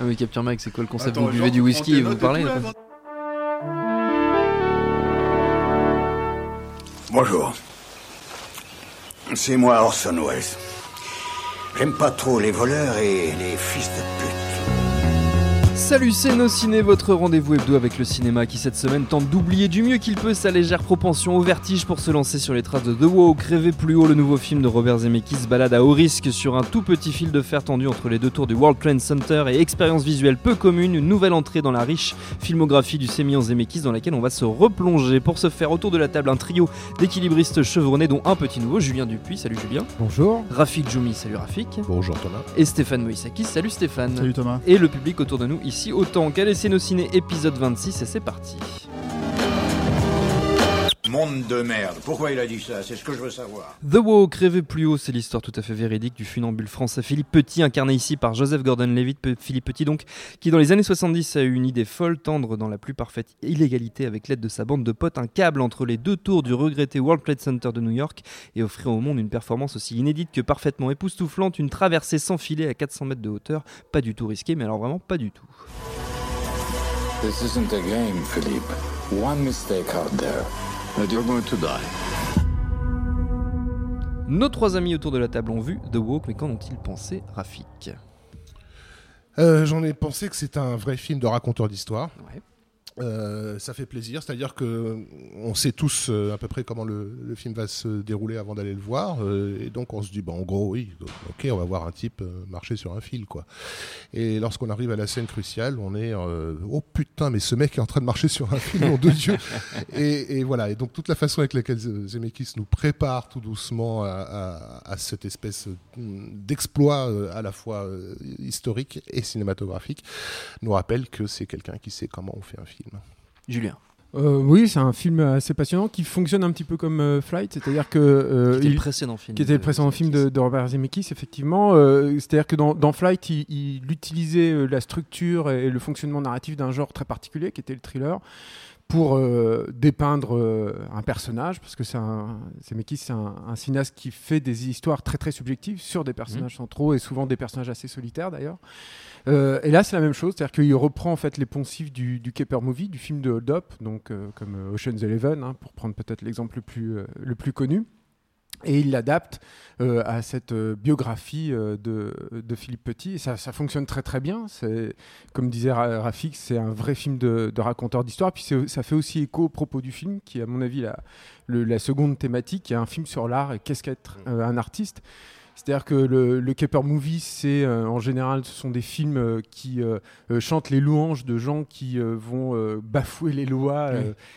Ah oui, Captain Mike, c'est quoi le concept Attends, Vous buvez genre, du whisky et vous parlez Bonjour. C'est moi Orson Welles. J'aime pas trop les voleurs et les fils de pute. Salut, c'est Nos Ciné, votre rendez-vous hebdo avec le cinéma qui cette semaine tente d'oublier du mieux qu'il peut sa légère propension au vertige pour se lancer sur les traces de The Walk. Rêver plus haut, le nouveau film de Robert Zemeckis balade à haut risque sur un tout petit fil de fer tendu entre les deux tours du World Trade Center et expérience visuelle peu commune, une nouvelle entrée dans la riche filmographie du sémillant Zemeckis dans laquelle on va se replonger. Pour se faire autour de la table un trio d'équilibristes chevronnés dont un petit nouveau, Julien Dupuis, salut Julien. Bonjour. Rafik Djoumi, salut Rafik. Bonjour Thomas. Et Stéphane Moïsakis, salut Stéphane. Salut Thomas. Et le public autour de nous ici autant. Nos ciné épisode 26 et c'est parti. Monde de merde. Pourquoi il a dit ça? C'est ce que je veux savoir. The Walk, rêver plus haut, c'est l'histoire tout à fait véridique du funambule français Philippe Petit, incarné ici par Joseph Gordon-Levitt, Pe- Philippe Petit donc, qui dans les années 70 a eu une idée folle, tendre dans la plus parfaite illégalité avec l'aide de sa bande de potes, un câble entre les deux tours du regretté World Trade Center de New York et offrir au monde une performance aussi inédite que parfaitement époustouflante, une traversée sans filet à 400 mètres de hauteur, pas du tout risqué, mais alors vraiment pas du tout. This isn't a game, Philippe. One mistake out there, and you're going to die. Nos trois amis autour de la table ont vu The Walk, mais qu'en ont-ils pensé, Rafik? Euh, J'en ai pensé que c'est un vrai film de raconteur d'histoire. Ouais. Euh, ça fait plaisir, c'est-à-dire que on sait tous euh, à peu près comment le, le film va se dérouler avant d'aller le voir, euh, et donc on se dit, bon, en gros, oui, ok, on va voir un type euh, marcher sur un fil, quoi. Et lorsqu'on arrive à la scène cruciale, on est, euh, oh putain, mais ce mec est en train de marcher sur un fil, de Dieu. Et, et voilà, et donc toute la façon avec laquelle Zemeckis nous prépare tout doucement à, à- à cette espèce d'exploit euh, à la fois euh, historique et cinématographique nous rappelle que c'est quelqu'un qui sait comment on fait un film. Julien. Euh, oui, c'est un film assez passionnant qui fonctionne un petit peu comme euh, Flight, c'est-à-dire que euh, Qui était il- le précédent film. qui était le de précédent film de, Robert Zemeckis, effectivement. Euh, c'est-à-dire que dans, dans Flight, il, il utilisait la structure et le fonctionnement narratif d'un genre très particulier, qui était le thriller, pour euh, dépeindre euh, un personnage, parce que c'est Zemeckis, c'est un, un cinéaste qui fait des histoires très très subjectives sur des personnages centraux et souvent des personnages assez solitaires d'ailleurs. Euh, et là, c'est la même chose, c'est-à-dire qu'il reprend en fait les poncifs du, du Caper Movie, du film de Hold Up, donc comme Ocean's Eleven, hein, pour prendre peut-être l'exemple le plus le plus connu. Et il l'adapte euh, à cette euh, biographie euh, de, de Philippe Petit. Et ça, ça fonctionne très très bien. Comme disait Ra- Rafik, c'est un vrai film de, de raconteur d'histoire. Puis ça fait aussi écho au propos du film, qui est à mon avis la, le- la seconde thématique, qui est un film sur l'art et qu'est-ce qu'être euh, un artiste. C'est-à-dire que le, le Caper Movie, c'est euh, en général, ce sont des films euh, qui euh, chantent les louanges de gens qui vont bafouer les lois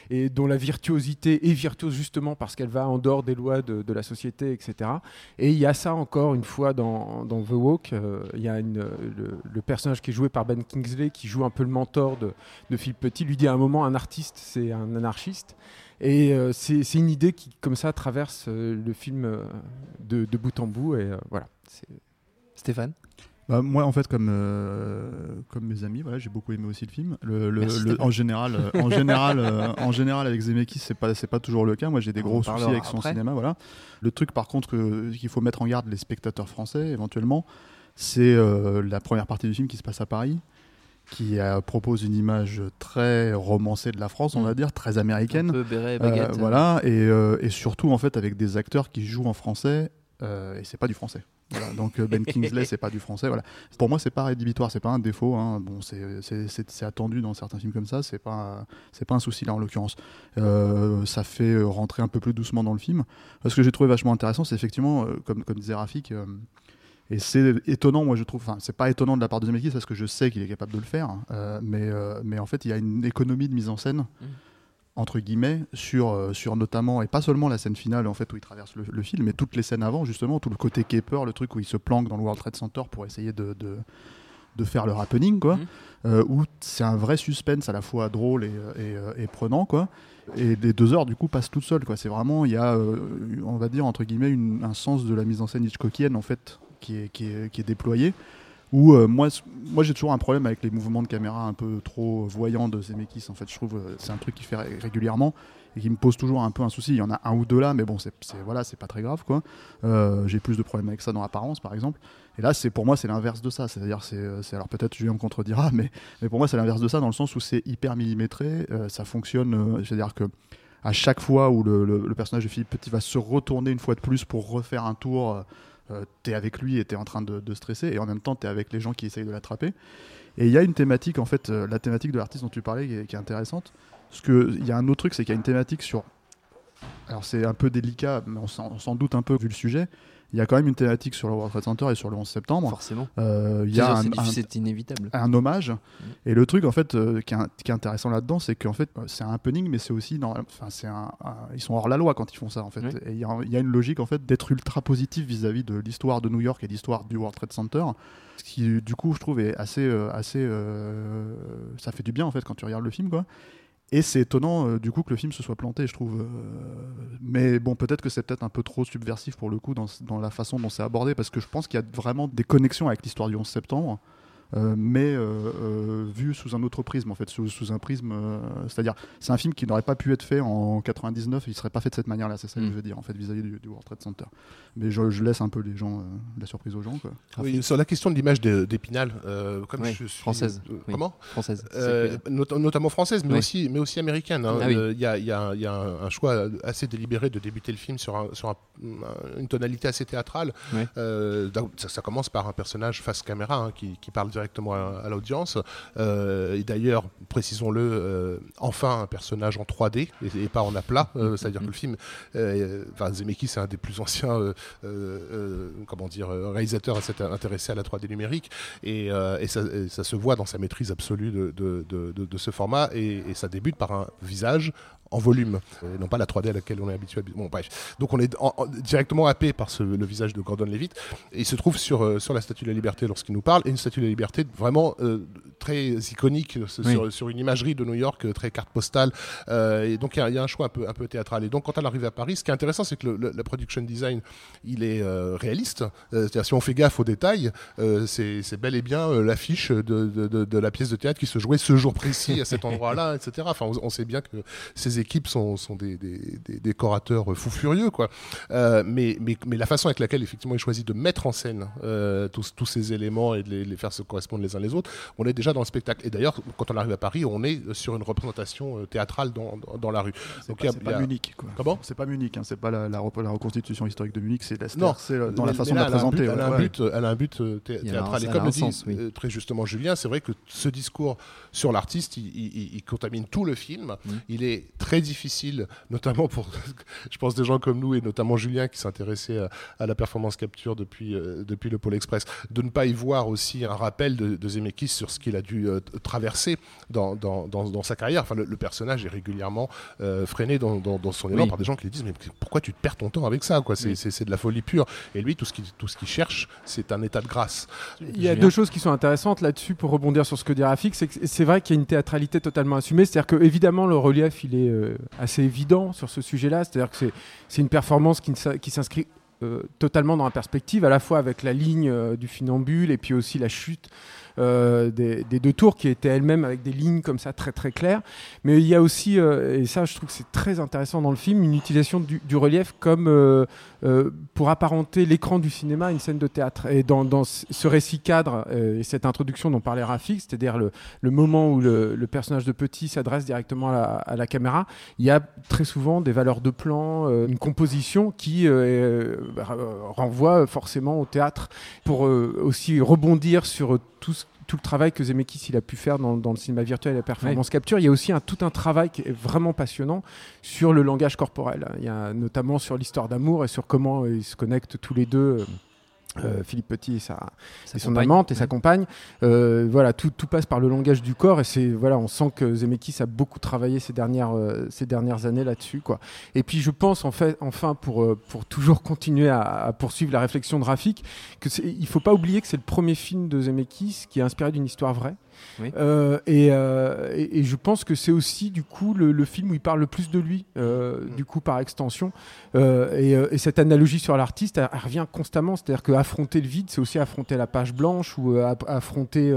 et dont la virtuosité est virtuose justement parce qu'elle va en dehors des lois de, de la société, etc. Et il y a ça encore une fois dans, dans The Walk. Il y a une, le, le personnage qui est joué par Ben Kingsley, qui joue un peu le mentor de, de Philippe Petit, lui dit à un moment un artiste, c'est un anarchiste. Et euh, c'est une idée qui, comme ça, traverse euh, le film euh, de, de bout en bout. Et euh, voilà. C'est- Stéphane Bah, moi, en fait, comme, euh, comme mes amis, voilà, j'ai beaucoup aimé aussi le film. Le, le- Merci, le- Stéphane. en général, en général, euh, en général, avec Zemeckis, c'est pas c'est pas toujours le cas. Moi, j'ai des On gros soucis avec son après. cinéma. Voilà. Le truc, par contre, qu'il faut mettre en garde les spectateurs français, éventuellement, c'est euh, la première partie du film qui se passe à Paris, qui euh, propose une image très romancée de la France, on Mm. va dire, très Un américaine. peu béret, Euh, baguette. voilà, et, euh, et surtout en fait avec des acteurs qui jouent en français euh, et c'est pas du français. Voilà, donc Ben Kingsley c'est pas du français. Voilà. Pour moi c'est pas rédhibitoire, c'est pas un défaut. hein. Bon, c'est- attendu dans certains films comme ça, c'est pas c'est pas un souci là en l'occurrence. Euh, ça fait rentrer un peu plus doucement dans le film. Ce que j'ai trouvé vachement intéressant, c'est effectivement comme comme disait Rafik. Et c'est étonnant, moi je trouve, enfin c'est pas étonnant de la part de Zemeckis parce que je sais qu'il est capable de le faire, euh, mais, euh, mais en fait il y a une économie de mise en scène entre guillemets sur, euh, sur notamment et pas seulement la scène finale en fait où il traverse le, le film mais toutes les scènes avant justement tout le côté caper le truc où il se planque dans le World Trade Center pour essayer de, de, de faire le happening quoi. Euh, où c'est un vrai suspense à la fois drôle et, et, et prenant quoi. Et les deux heures du coup passent toutes seules quoi. C'est vraiment il y a euh, on va dire entre guillemets une- un sens de la mise en scène Hitchcockienne en fait qui est, qui est, où euh, moi, moi j'ai toujours un problème avec les mouvements de caméra un peu trop voyants de Zemeckis. En fait, je trouve euh, c'est un truc qu'il fait ré- régulièrement et qui me pose toujours un peu un souci. Il y en a un ou deux là, mais bon, c'est voilà, c'est pas très grave. Euh, j'ai plus de problèmes avec ça dans l'apparence, par exemple. Et là, c'est pour moi, c'est l'inverse de ça. C'est-à-dire, c'est c'est- alors peut-être Julien me contredira, mais, pour moi, c'est l'inverse de ça dans le sens où c'est hyper millimétré. ça fonctionne. C'est-à-dire que à chaque fois où le- le personnage de Philippe Petit va se retourner une fois de plus pour refaire un tour, euh, euh, t'es avec lui et t'es en train de, de stresser, et en même temps t'es avec les gens qui essayent de l'attraper. Et il y a une thématique, en fait, euh, la thématique de l'artiste dont tu parlais qui est, intéressante. Parce qu'il y a un autre truc, c'est qu'il y a une thématique sur. Alors c'est un peu délicat, mais on s'en doute un peu vu le sujet. Il y a quand même une thématique sur le World Trade Center et sur le 11 septembre. Forcément. Euh, Il y C'est a c'est inévitable. un hommage. Et le truc, en fait, euh, qui, est, un- qui est intéressant là-dedans, c'est qu'en fait, euh, c'est un happening, mais c'est aussi, dans, enfin, c'est un, un- ils sont hors la loi quand ils font ça, en fait. Oui. Et il y, a- y une logique, en fait, d'être ultra positif vis-à-vis de l'histoire de New York et l'histoire du World Trade Center, ce qui, du coup, je trouve, est assez, euh, assez, euh, ça fait du bien, en fait, quand tu regardes le film, quoi. Et c'est étonnant, euh, du coup, que le film se soit planté, je trouve. euh, mais bon, peut-être que c'est peut-être un peu trop subversif pour le coup dans, dans la façon dont c'est abordé, parce que je pense qu'il y a vraiment des connexions avec l'histoire du 11 septembre. Euh, mais euh, euh, vu sous un autre prisme en fait, sous, sous un prisme, euh, c'est-à-dire c'est un film qui n'aurait pas pu être fait en 99, il serait pas fait de cette manière-là, c'est ça que Mm. je veux dire en fait vis-à-vis du, du World Trade Center. Mais je, je laisse un peu les gens, euh, la surprise aux gens quoi. Oui, sur la question de l'image d'Épinal, euh, comme Oui, je suis française, euh, oui. Comment? Française. Euh, not- notamment française, mais Oui. aussi, mais aussi américaine. hein. Ah. Euh, Il y, a, il y a un- il y a un, un choix assez délibéré de débuter le film sur, un- sur un- un- une tonalité assez théâtrale. Euh, ça commence par un personnage face caméra hein, qui, qui parle directement à, à l'audience. Euh, et d'ailleurs, précisons-le, euh, enfin un personnage en 3D et, et pas en aplat. Euh, C'est-à-dire que le film, enfin, Zemeckis c'est un des plus anciens, comment dire, réalisateurs à s'être intéressé à la 3D numérique et, et ça, et ça se voit dans sa maîtrise absolue de, de, de- de- de ce format et, et ça débute par un visage en volume, et non pas la 3D à laquelle on est habitué. Bon, bref. Donc on est en- en- directement happé par ce- le visage de Gordon Levitt et il se trouve sur, euh, sur la Statue de la Liberté lorsqu'il nous parle et une Statue de la Liberté vraiment euh, très iconique euh, sur, une imagerie de New York très carte postale Euh, et donc il y, a- il y a un choix un peu, un peu théâtral. Et donc quand elle arrive à Paris, ce qui est intéressant c'est que le, le- la production design il est réaliste. C'est-à-dire si on fait gaffe aux détails, c'est bel et bien l'affiche de, de, de- de la pièce de théâtre qui se jouait ce jour précis à cet endroit-là, etc. Enfin, on, on sait bien que ces équipes sont, sont des, des, des décorateurs fous furieux, quoi. Euh, mais, mais, mais la façon avec laquelle effectivement il choisit de mettre en scène euh, tous, tous ces éléments et de les, les faire se correspondre les uns les autres, on est déjà dans le spectacle. Et d'ailleurs, quand on arrive à Paris, on est sur une représentation euh, théâtrale dans, dans, dans la rue. Donc, pas, a- pas a- Munich quoi. Comment C'est pas Munich, hein, c'est pas la, la, rep- la reconstitution historique de Munich, c'est l'Esther, Non, c'est dans la façon de la présenter. Elle a un but, elle a un thé- théâtral. Et comme le dit sens, oui. très justement Julien, c'est vrai que ce discours sur l'artiste, il, il- il contamine tout le film. Il est très difficile, notamment pour, je pense, des gens comme nous et notamment Julien qui s'intéressait à, à la performance capture depuis, euh, depuis le Pôle Express, de ne pas y voir aussi un rappel de, de Zemeckis sur ce qu'il a dû euh, traverser dans, dans, dans, dans sa carrière. Enfin, le, le personnage est régulièrement euh, freiné dans, son élan Oui. par des gens qui lui disent mais pourquoi tu perds ton temps avec ça quoi? C'est Oui. de la folie pure. Et lui, tout ce qu'il tout ce qu'il cherche, c'est un état de grâce. Il y a Julien. deux choses qui sont intéressantes là-dessus pour rebondir sur ce que dit Rafik. C'est c'est vrai qu'il y a une théâtralité totalement assumée. C'est-à-dire que évidemment le relief il est assez évident sur ce sujet-là. C'est-à-dire que c'est- une performance qui, s'inscrit euh, totalement dans la perspective, à la fois avec la ligne euh, du funambule et puis aussi la chute euh, des, deux tours qui étaient elles-mêmes avec des lignes comme ça très très claires. Mais il y a aussi, euh, et ça je trouve que c'est très intéressant dans le film, une utilisation du, relief comme euh, euh, pour apparenter l'écran du cinéma à une scène de théâtre. Et dans, ce récit cadre euh, et cette introduction dont parlait Rafik, c'est-à-dire le, moment où le, personnage de Petit s'adresse directement à la, à la caméra, il y a très souvent des valeurs de plan, euh, une composition qui euh, euh, renvoie forcément au théâtre pour euh, aussi rebondir sur tout ce tout le travail que Zemeckis il a pu faire dans, dans le cinéma virtuel et la performance capture, il y a aussi un, tout un travail qui est vraiment passionnant sur le langage corporel. Il y a notamment sur l'histoire d'amour et sur comment euh, ils se connectent tous les deux. Euh, Philippe Petit et, sa, Sa et son amante et sa compagne. Euh, voilà, tout, tout passe par le langage du corps et c'est voilà, on sent que Zemeckis a beaucoup travaillé ces dernières euh, ces dernières années là-dessus quoi. Et puis je pense en fait enfin pour euh, pour toujours continuer à, à poursuivre la réflexion de Rafik que c'est- il faut pas oublier que c'est le premier film de Zemeckis qui est inspiré d'une histoire vraie. Oui. Euh, et, euh, et, et je pense que c'est aussi du coup le, le film où il parle le plus de lui, euh, Mm. du coup par extension. Et, et cette analogie sur l'artiste, elle, elle revient constamment. C'est-à-dire qu'affronter le vide, c'est aussi affronter la page blanche ou affronter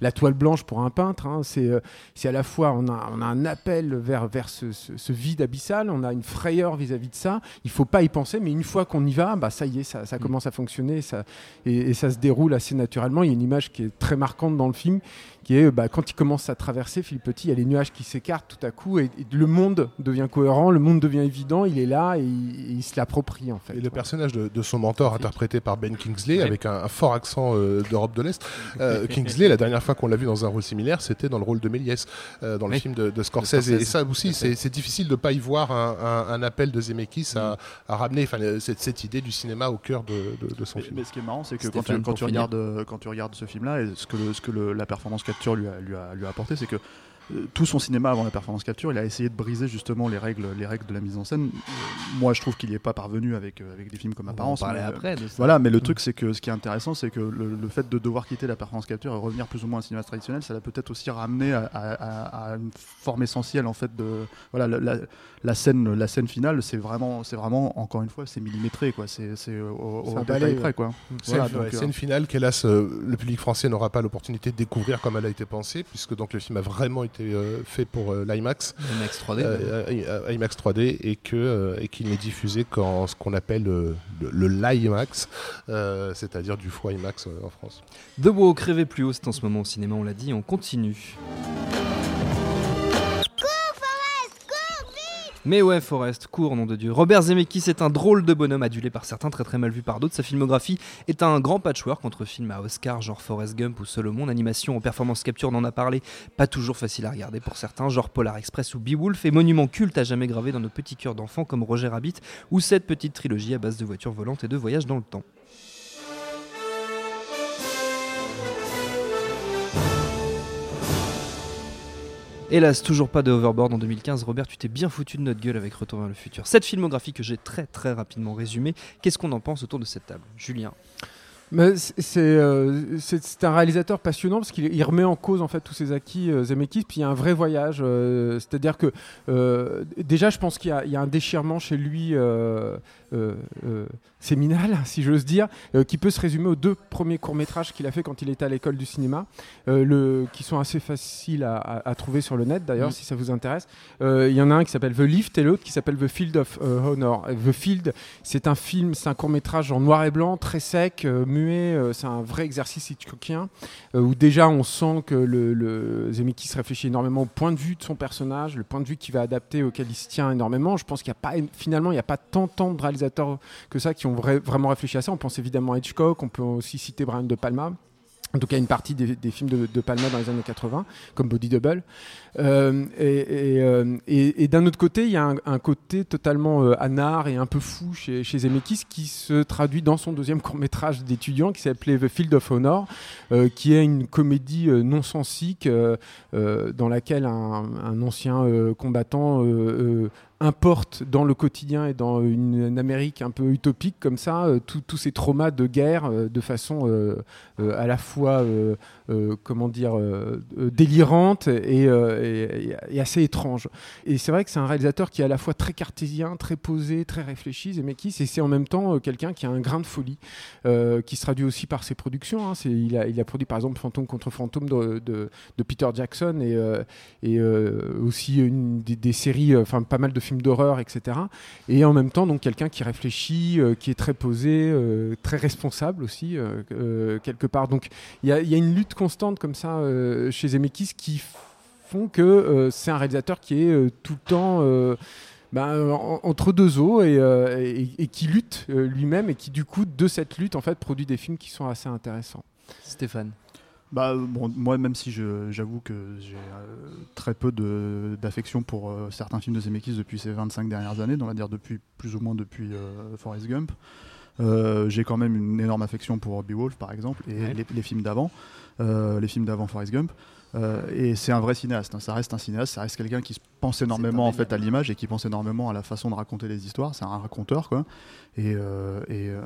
la toile blanche pour un peintre. hein. C'est c'est à la fois, on a, on a un appel vers, vers ce, ce- ce vide abyssal, on a une frayeur vis-à-vis de ça. Il faut pas y penser, mais une fois qu'on y va, bah, ça y est, ça, ça commence à fonctionner ça, et ça se déroule assez naturellement. Il y a une image qui est très marquante dans le film qui est bah, quand il commence à traverser Philippe Petit, il y a les nuages qui s'écartent tout à coup et, et le monde devient cohérent, le monde devient évident, il est là et il, et il se l'approprie en fait. Et le personnage de, de son mentor, interprété par Ben Kingsley, Ouais. avec un, un fort accent euh, d'Europe de l'Est. Euh, Kingsley, la dernière fois qu'on l'a vu dans un rôle similaire, c'était dans le rôle de Méliès, euh, dans le Oui. film de, de Scorsese. Scorsese. Et, ça aussi, c'est difficile de ne pas y voir un, un- un appel de Zemeckis à, à ramener cette, cette idée du cinéma au cœur de, de- de son Mais, film. mais ce qui est marrant, c'est que quand tu, quand, regardes, quand tu regardes ce film-là, et ce que, le- ce que le- la performance lui a, apporté, c'est que tout son cinéma avant la performance capture, il a essayé de briser justement les règles, les règles de la mise en scène. Euh, moi, je trouve qu'il n'y est pas parvenu avec, euh, avec des films comme On va en Apparence. parler mais, euh, après de ça. Voilà, mais le truc, c'est que ce qui est intéressant, c'est que le, le fait de devoir quitter la performance capture et revenir plus ou moins à un cinéma traditionnel, ça l'a peut-être aussi ramené à, à- à- à une forme essentielle en fait de voilà la, la- la scène, la scène finale, c'est vraiment, c'est vraiment encore une fois, c'est millimétré quoi, c'est c'est au, C'est au détail près quoi. Scène, Voilà, ouais, donc, euh, scène finale qu'hélas euh, le public français n'aura pas l'opportunité de découvrir comme elle a été pensée, puisque donc le film a vraiment été euh, fait pour euh, l'IMAX. IMAX 3D. euh, IMAX 3D et que et qu'il n'est diffusé qu'en ce qu'on appelle le, le l'IMAX, c'est-à-dire du faux IMAX en France. The Walk, rêvez plus haut, c'est en ce moment au cinéma, on l'a dit, on continue. Mais ouais, Forrest, cours, nom de Dieu. Robert Zemeckis est un drôle de bonhomme adulé par certains, très très mal vu par d'autres. Sa filmographie est un grand patchwork entre films à Oscar, genre Forrest Gump ou Solomon, animation en performance capture, on en a parlé, pas toujours facile à regarder pour certains, genre Polar Express ou Beowulf, et monument culte à jamais gravé dans nos petits cœurs d'enfants comme Roger Rabbit ou cette petite trilogie à base de voitures volantes et de voyages dans le temps. Hélas, toujours pas de Overboard en 2015. Robert, tu t'es bien foutu de notre gueule avec Retour vers le futur. Cette filmographie que j'ai très très rapidement résumée, qu'est-ce qu'on en pense autour de cette table? Julien? C'est- euh, c'est- un réalisateur passionnant parce qu'il il remet en cause en fait tous ses acquis euh, Zemeckis. Puis il y a un vrai voyage, euh, c'est-à-dire que euh, déjà je pense qu'il y, a- il y a un déchirement chez lui séminal, si j'ose dire, qui peut se résumer aux deux premiers courts métrages qu'il a fait quand il était à l'école du cinéma, le, qui sont assez faciles à, à- à trouver sur le net d'ailleurs Mm. si ça vous intéresse. Il y en a un qui s'appelle The Lift et l'autre qui s'appelle The Field of Honor. The Field, c'est un film, c'est un court métrage en noir et blanc, très sec, euh, euh, c'est un vrai exercice hitchcockien euh, où déjà on sent que le, le réfléchit énormément au point de vue de son personnage, le point de vue qu'il va adapter auquel il se tient énormément. Je pense qu'il n'y a pas finalement il n'y a pas tant, de réalisateurs que ça qui ont vra- vraiment réfléchi à ça. On pense évidemment à Hitchcock, on peut aussi citer Brian De Palma. En tout cas, une partie des, des films de, de Palma dans les années 80, comme Body Double. Euh, euh, et- d'un autre côté, il y a un, côté totalement euh, anard et un peu fou chez, chez Zemeckis qui se traduit dans son deuxième court-métrage d'étudiant qui s'appelait The Field of Honor, euh, qui est une comédie non-sensique euh, euh, dans laquelle un, ancien combattant importe dans le quotidien et dans une, Amérique un peu utopique comme ça tous ces traumas de guerre de façon à la fois comment dire délirante et, euh, et- et assez étrange. Et c'est vrai que c'est un réalisateur qui est à la fois très cartésien, très posé, très réfléchi, Zemeckis, et c'est en même temps euh, quelqu'un qui a un grain de folie, euh, qui se traduit aussi par ses productions. hein. Il, a, produit par exemple Fantôme contre Fantôme de, Peter Jackson et, euh, et aussi des, séries, enfin pas mal de films d'horreur, etc. Et en même temps, donc quelqu'un qui réfléchit, qui est très posé, très responsable aussi, quelque part. Donc il y, y a une lutte constante comme ça chez Zemeckis qui font que euh, c'est un réalisateur qui est euh, tout le temps euh, ben, en- entre deux eaux et, euh, et- et qui lutte euh, lui-même et qui du coup de cette lutte en fait produit des films qui sont assez intéressants. Stéphane Bah, bon, moi, même si j'avoue que j'ai euh, très peu de- d'affection pour euh, certains films de Zemeckis depuis ces 25 dernières années, on va dire depuis plus ou moins depuis euh, Forrest Gump, Euh, j'ai quand même une énorme affection pour Beowulf par exemple et Ouais. les, les films d'avant, euh, les films d'avant Forrest Gump. Euh, et c'est un vrai cinéaste, hein. ça reste un cinéaste, ça reste quelqu'un qui se pense énormément en fait à l'image et qui pense énormément à la façon de raconter les histoires. C'est un raconteur quoi, et, euh, et, euh,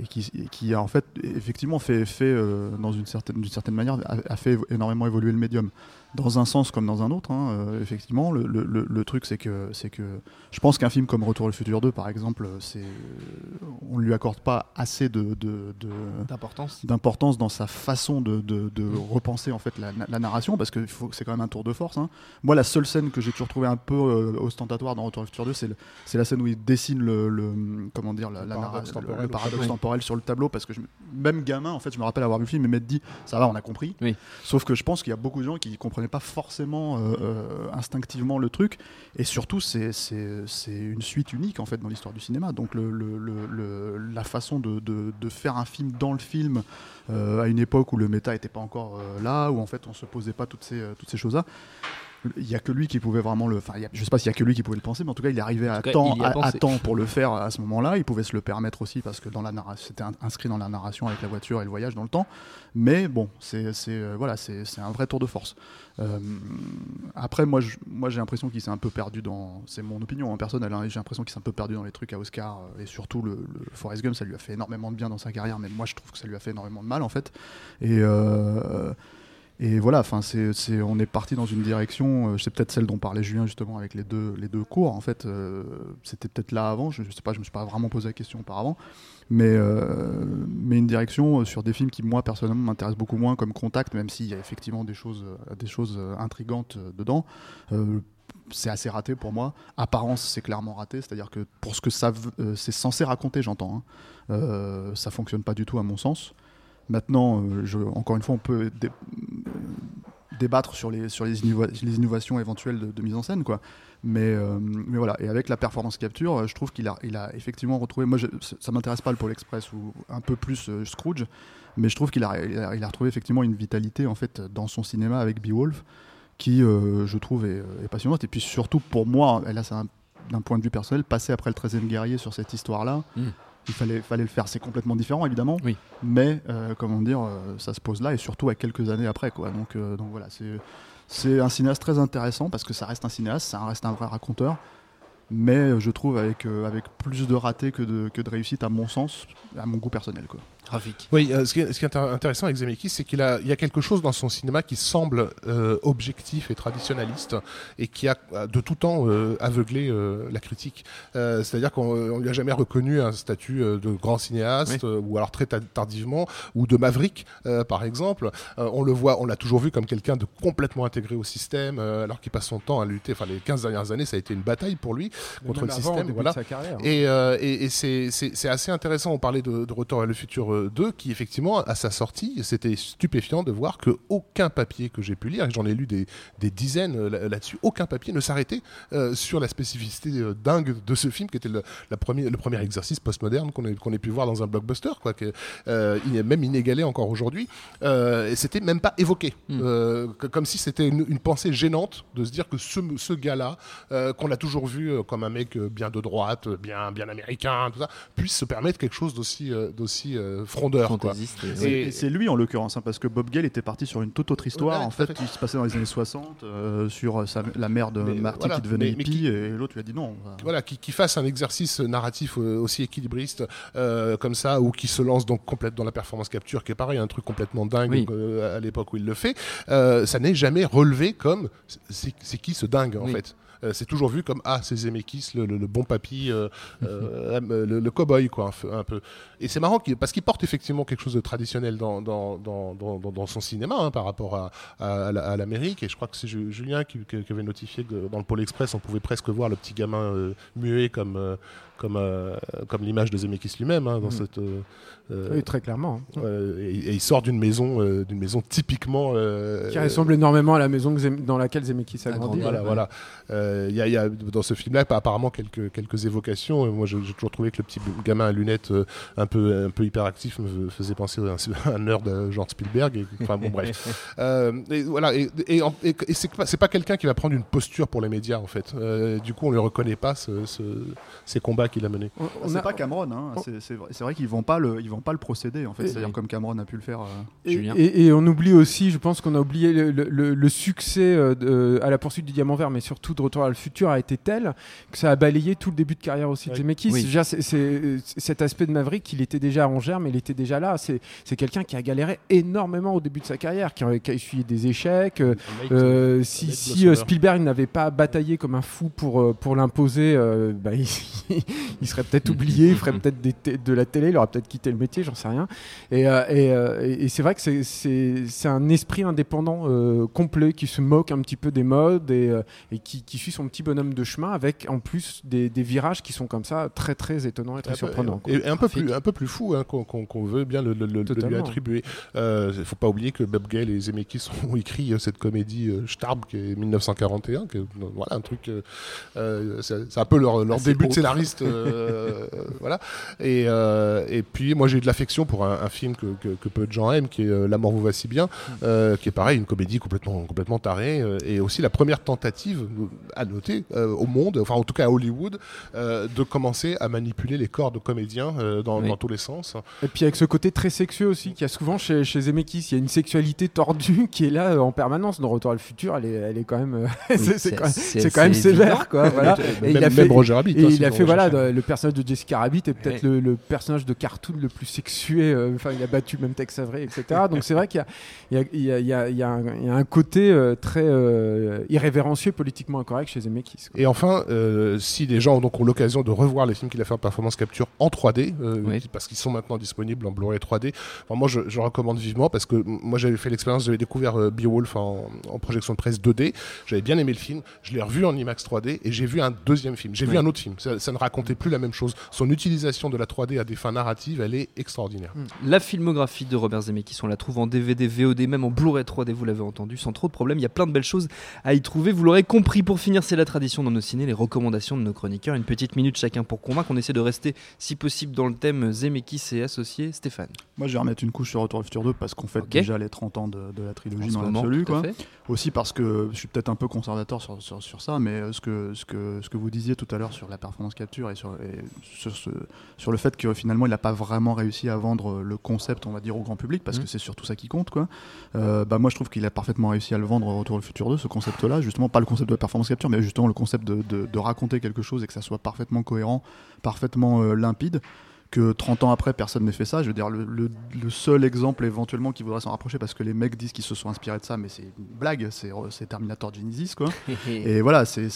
et qui, et qui a en fait effectivement fait, fait dans une certaine, d'une certaine manière a, a fait énormément évoluer le médium dans un sens comme dans un autre. hein, euh, effectivement, le, le- le- le truc c'est que c'est que je pense qu'un film comme Retour au futur 2 par exemple, c'est on lui accorde pas assez de, de, de- D'importance. d'importance dans sa façon de, repenser en fait la, la narration parce que faut- c'est quand même un tour de force. hein. Moi, la seule scène que j'ai toujours trouvé un peu euh, ostentatoire dans Retour au futur 2, c'est le- c'est la scène où il dessine le, le- comment dire la, la paradoxe le- temporel le paradoxe temporel sur le tableau parce que je, même gamin en fait, je me rappelle avoir vu le film et m'être dit ça va, on a compris. Oui. Sauf que je pense qu'il y a beaucoup de gens qui comprenaient pas forcément euh, euh, instinctivement le truc et surtout c'est une suite unique en fait dans l'histoire du cinéma. Donc le, le- le- la façon de, de- de faire un film dans le film euh, à une époque où le méta était pas encore euh, là, où en fait on se posait pas toutes ces, toutes ces choses-là. Il y a que lui qui pouvait vraiment le. Enfin, je sais pas s'il y a que lui qui pouvait le penser, mais en tout cas, il arrivé à cas, temps, à, à temps pour le faire à ce moment-là. Il pouvait se le permettre aussi parce que dans la narration, c'était in- inscrit dans la narration avec la voiture et le voyage dans le temps. Mais bon, c'est euh, voilà, c'est un vrai tour de force. Euh, après, moi, je- moi, j'ai l'impression qu'il s'est un peu perdu dans. C'est mon opinion en personnelle. hein, j'ai l'impression qu'il s'est un peu perdu dans les trucs à Oscar euh, et surtout le, le Forrest Gump, ça lui a fait énormément de bien dans sa carrière, mais moi, je trouve que ça lui a fait énormément de mal en fait. Et euh, et voilà, enfin, on est parti dans une direction, euh, c'est peut-être celle dont parlait Julien justement avec les deux, les deux cours. En fait, euh, c'était peut-être là avant. Je, je sais pas, je me suis pas vraiment posé la question auparavant, mais euh, une direction sur des films qui moi personnellement m'intéressent beaucoup moins, comme Contact, même s'il y a effectivement des choses, des choses intrigantes dedans. C'est assez raté pour moi. Apparence, c'est clairement raté. C'est-à-dire que pour ce que ça, c'est censé raconter, j'entends, hein, euh, ça fonctionne pas du tout à mon sens. Maintenant, euh, encore une fois, on peut dé- débattre sur les, innovations éventuelles de, mise en scène, quoi. Mais, euh, mais voilà, et avec la performance capture, euh, je trouve qu'il a, effectivement retrouvé. Moi, je- ça m'intéresse pas le Pôle Express ou un peu plus Scrooge, mais je trouve qu'il a, retrouvé effectivement une vitalité en fait dans son cinéma avec Beowulf, qui je trouve est, passionnante. Et puis surtout pour moi, là c'est un- d'un point de vue personnel, passer après le 13e guerrier sur cette histoire-là, Mm. Il fallait, fallait le faire. C'est complètement différent évidemment, Oui. mais euh, comment dire, euh, ça se pose là et surtout à quelques années après, quoi. Donc, euh, donc voilà, c'est un cinéaste très intéressant parce que ça reste un cinéaste, ça reste un vrai raconteur, mais je trouve avec, avec plus de ratés que de, que de réussite à mon sens, à mon goût personnel, quoi. Graphique. Oui, euh, ce, qui est, ce qui est intér- intéressant avec Zemeckis, c'est qu'il a, il y a quelque chose dans son cinéma qui semble euh, objectif et traditionnaliste et qui a de tout temps euh, aveuglé la critique. C'est-à-dire qu'on on lui a jamais reconnu un statut de grand cinéaste ou alors très ta- tardivement ou de maverick, par exemple. On le voit, on l'a toujours vu comme quelqu'un de complètement intégré au système, alors qu'il passe son temps à lutter. Enfin, les 15 dernières années, ça a été une bataille pour lui contre le avant, système. Voilà. hein. Et, et, et c'est assez intéressant. On parlait de, de Retour à le futur euh, 2, qui effectivement, à sa sortie, c'était stupéfiant de voir que aucun papier que j'ai pu lire, et j'en ai lu des, des dizaines euh, là- là-dessus, aucun papier ne s'arrêtait euh, sur la spécificité euh, dingue de ce film, qui était le, la premier, le premier exercice postmoderne qu'on ait, pu voir dans un blockbuster, quoi, que, euh, il est même inégalé encore aujourd'hui. Et c'était même pas évoqué, Mm. Euh, que- comme si c'était une, une pensée gênante de se dire que ce, ce gars-là, qu'on a toujours vu comme un mec bien de droite, bien, bien américain, tout ça, puisse se permettre quelque chose d'aussi d'aussi frondeur. Et- C'est- Et- Et c'est lui en l'occurrence, hein, parce que Bob Gale était parti sur une toute autre histoire Ouais, en fait, qui se passait dans les années 60 euh, sur sa- la mère de Mais, Marty voilà, qui devenait mais- mais hippie qui- et l'autre lui a dit non. Voilà, qui, qui fasse un exercice narratif euh, aussi équilibriste euh, comme ça, ou qui se lance donc complète dans la performance capture, qui est pareil, un truc complètement dingue Oui. euh, à l'époque où il le fait, euh, ça n'est jamais relevé comme c'est c'est qui ce dingue en Oui. fait? Euh, c'est toujours vu comme ah c'est Zemeckis le, le- le bon papy euh, euh, le, le cowboy quoi un, peu- et c'est marrant parce qu'il porte effectivement quelque chose de traditionnel dans, dans, dans, dans, dans- dans son cinéma hein, par rapport à, à, à la- à l'Amérique. Et je crois que c'est Ju- Julien qui, qui- avait notifié que dans le Pôle Express on pouvait presque voir le petit gamin muet comme comme euh, comme l'image de Zemeckis lui-même hein, dans Mhm. cette euh, euh, Oui, très clairement. hein. euh, et, et il sort d'une maison euh, d'une maison typiquement euh, Qui ressemble énormément à la maison que Zem- dans laquelle Zemeckis a grandi. voilà, ouais. voilà. Euh, Il y, a, il y a dans ce film-là apparemment quelques, quelques évocations. Moi, j'ai j'ai toujours trouvé que le petit gamin à lunettes euh, un peu, un peu hyperactif me faisait penser à un, un nerd genre Spielberg. Et, enfin bon, bref. Euh, et voilà. Et, et, et- et c'est pas, c'est pas quelqu'un qui va prendre une posture pour les médias en fait. Euh, du coup, on ne reconnaît pas ce- ce- ces combats qu'il a mené. C'est a- pas Cameron, hein. c'est vrai, qu'ils vont pas le, ils vont pas le procéder en fait. C'est-à-dire comme Cameron a pu le faire. euh, Et, Julien. et- et on oublie aussi, je pense qu'on a oublié le, le- le- le succès euh, de- à la poursuite du diamant vert, mais surtout de Retour à le futur a été tel que ça a balayé tout le début de carrière aussi de. Zemeckis. Oui. C'est- cet aspect de Maverick, il était déjà en germe, il était déjà là. C'est quelqu'un qui a galéré énormément au début de sa carrière, qui a, qui a essuyé des échecs. euh, euh, si euh, Spielberg n'avait pas bataillé comme un fou pour, euh, pour l'imposer, euh, bah, il, il serait peut-être oublié, il ferait peut-être des de la télé, il aurait peut-être quitté le métier, j'en sais rien. Et, euh, et, euh, et- c'est vrai que c'est- un esprit indépendant euh, complet qui se moque un petit peu des modes et, euh, et qui, qui suit son petit bonhomme de chemin avec en plus des, des virages qui sont comme ça très très étonnants et très Un peu- surprenants. Et, et un peu plus, un peu plus fou hein, qu'on veut bien le, le- le- le lui attribuer. Euh, Il faut pas oublier que Bob Gale et Zemeckis ont écrit euh, cette comédie euh, Starb qui est 1941, qui est, euh, voilà un truc. euh, euh, c'est un peu leur, leur Assez début de scénariste, euh, voilà. Et, euh, et puis moi j'ai eu de l'affection pour un, un film que, que- que peu de gens aiment, qui est euh, La mort vous va si bien, euh, qui est pareil une comédie complètement complètement tarée euh, et aussi la première tentative à noter euh, au monde, enfin en tout cas à Hollywood, euh, de commencer à manipuler les corps de comédiens euh, dans, Oui. dans tous les sens. Et puis avec ce côté très sexueux aussi qu'il y a souvent chez, chez Zemeckis, il y a une sexualité tordue qui est là euh, en permanence. Dans Retour à le futur, elle est, elle est quand même, euh, c'est- c'est c'est- quand, même- c'est c'est quand même sévère, évident. quoi. Voilà. Et même, il a même fait, Roger Rabbit. et hein, il a fait voilà recherche. le, personnage de Jessica Rabbit est peut-être le, le personnage de cartoon le plus sexué. euh, Enfin, il a battu même Tex Avery, etc. Donc c'est vrai qu'il y a, un- côté euh, très euh, irrévérencieux, politiquement incorrect chez Zemeckis. quoi. Et enfin, euh, si les gens donc, ont l'occasion de revoir les films qu'il a fait en performance capture en 3D, euh, Oui. parce qu'ils sont maintenant disponibles en Blu-ray 3D, enfin, moi je, je recommande vivement parce que moi j'avais fait l'expérience, j'avais découvert euh, Beowulf en, en projection de presse 2D, j'avais bien aimé le film, je l'ai revu en IMAX 3D et j'ai vu un deuxième film, j'ai Oui. vu un autre film, ça, ça ne racontait plus la même chose. Son utilisation de la 3D à des fins narratives, elle est extraordinaire. La filmographie de Robert Zemeckis, on la trouve en DVD, VOD, même en Blu-ray 3D, vous l'avez entendu, sans trop de problèmes. Il y a plein de belles choses à y trouver. Vous l'aurez compris, pour finir, c'est la tradition dans nos ciné, les recommandations de nos chroniqueurs. Une petite minute chacun pour convaincre. On essaie de rester, si possible, dans le thème Zemeckis et associés. Stéphane. Moi, je vais remettre une couche sur Retour au futur 2 parce qu'on fête Ok. déjà les 30 ans de, de la trilogie dans l'absolu. à fait. Aussi parce que je suis peut-être un peu conservateur sur, sur, sur ça, mais euh, ce que, ce, que, ce que vous disiez tout à l'heure sur la performance capture et sur, et sur, ce, sur le fait que finalement il n'a pas vraiment réussi à vendre le concept, on va dire, au grand public, parce Mhm. que c'est surtout ça qui compte. Quoi. Euh, bah, moi je trouve qu'il a parfaitement réussi à le vendre au Retour au futur 2, ce concept-là, justement, pas le concept de la performance capture, mais justement le concept de, de, de raconter quelque chose et que ça soit parfaitement cohérent, parfaitement euh, limpide que 30 ans après, personne n'ait fait ça. Je veux dire, le, le- le seul exemple éventuellement qui voudrait s'en rapprocher, parce que les mecs disent qu'ils se sont inspirés de ça, mais c'est une blague, c'est Terminator Genesis, quoi. Et voilà, c'est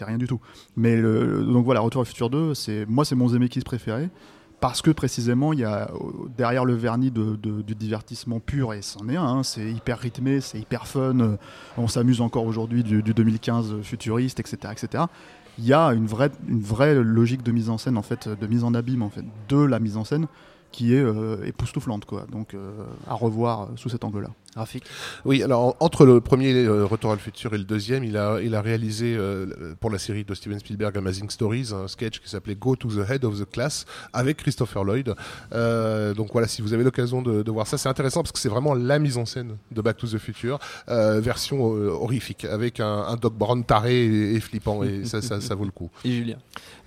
rien du tout. Mais le- donc voilà, Retour au futur 2, c'est moi, c'est mon Zemeckis préféré. Parce que précisément, il y a derrière le vernis de, de- du divertissement pur, et c'en est un, hein, c'est hyper rythmé, c'est hyper fun, on s'amuse encore aujourd'hui du, du 2015 futuriste, etc., etc. Il y a une vraie, une vraie logique de mise en scène, en fait, de mise en abîme, en fait, de la mise en scène, qui est euh, époustouflante, quoi. Donc, euh, à revoir euh, sous cet angle-là. Graphique. Oui, alors en- entre le premier euh, Retour à le futur et le deuxième, il a, il a réalisé euh, pour la série de Steven Spielberg Amazing Stories un sketch qui s'appelait Go to the Head of the Class avec Christopher Lloyd. Euh, donc voilà, si vous avez l'occasion de, de voir ça, c'est intéressant parce que c'est vraiment la mise en scène de Back to the Future, euh, version euh, horrifique avec un, un Doc Brown taré et, et flippant et ça, ça, ça vaut le coup. Et Julien.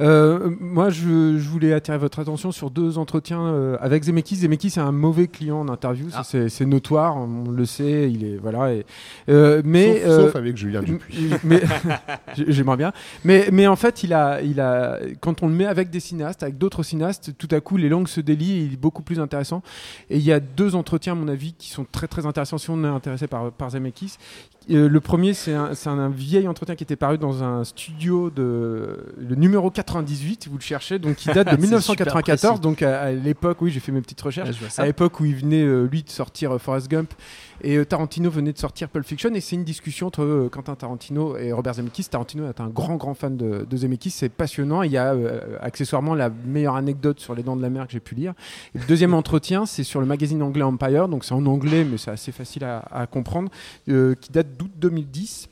Euh, moi, je, je voulais attirer votre attention sur deux entretiens euh, avec Zemeckis. Zemeckis est un mauvais client en interview, Ah. c'est c'est notoire, on le sait. Il est voilà. Et, euh, mais sauf, euh, sauf avec Julien Dupuis. mais j'aimerais bien. Mais, mais en fait, il a, il a, quand on le met avec des cinéastes, avec d'autres cinéastes, tout à coup, les langues se délient et il est beaucoup plus intéressant. Et il y a deux entretiens, à mon avis, qui sont très très intéressants si on est intéressé par, par Zemeckis. Euh, le premier, c'est un, un vieil entretien qui était paru dans un studio de le numéro 98, si vous le cherchez, donc qui date de C'est 1994. super précis. Donc à, à l'époque, oui, j'ai fait mes petites recherches ça. à l'époque où il venait euh, lui de sortir euh, Forrest Gump et euh, Tarantino venait de sortir Pulp Fiction et c'est une discussion entre euh, Quentin Tarantino et Robert Zemeckis. Tarantino est un grand grand fan de, de Zemeckis, c'est passionnant. Il y a euh, accessoirement la meilleure anecdote sur les Dents de la Mer que j'ai pu lire. Et le deuxième entretien, c'est sur le magazine anglais Empire, donc c'est en anglais mais c'est assez facile à, à comprendre, euh, qui date d'août 2010.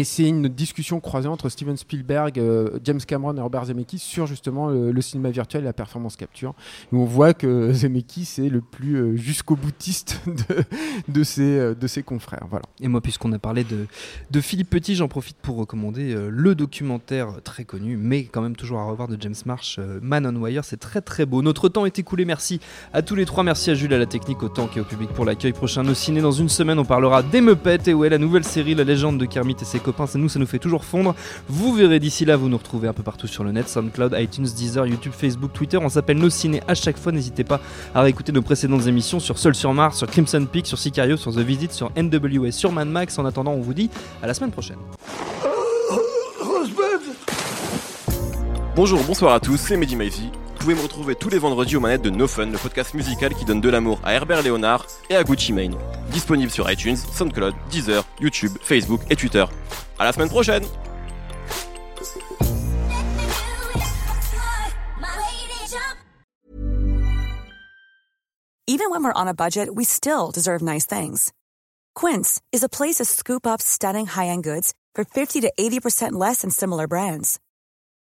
Et c'est une discussion croisée entre Steven Spielberg, euh, James Cameron et Robert Zemeckis sur justement le, cinéma virtuel et la performance capture. On voit que Zemeckis est le plus euh, jusqu'au boutiste de, de, ses, euh, de ses confrères. Et moi, puisqu'on a parlé de, Philippe Petit, j'en profite pour recommander le documentaire très connu, mais quand même toujours à revoir de James Marsh, Man on Wire. C'est très très beau. Notre temps est écoulé. Merci à tous les trois. Merci à Jules, à la technique, au temps et au public pour l'accueil. Prochain Nos Ciné. Dans une semaine, on parlera des Muppets. Et ouais, la nouvelle série, la légende de Kermit et ses copains. Ça nous, ça nous fait toujours fondre. Vous verrez d'ici là, vous nous retrouvez un peu partout sur le net SoundCloud, iTunes, Deezer, YouTube, Facebook, Twitter. On s'appelle Nos Ciné à chaque fois. N'hésitez pas à réécouter nos précédentes émissions sur Seul sur Mars, sur Crimson Peak, sur Sicario, sur The Visit, sur NWA, sur Mad Max. En attendant, on vous dit à la semaine prochaine. Bonjour, bonsoir à tous, c'est Mehdi Maizy. Pouvez me retrouver tous les vendredis aux manettes de No Fun, le podcast musical qui donne de l'amour à Herbert Léonard et à Gucci Mane. Disponible sur iTunes, SoundCloud, Deezer, YouTube, Facebook et Twitter. À la semaine prochaine Even when we're on a budget, we still deserve nice things. Quince is a place to scoop up stunning high-end goods for 50 to 80% less than similar brands.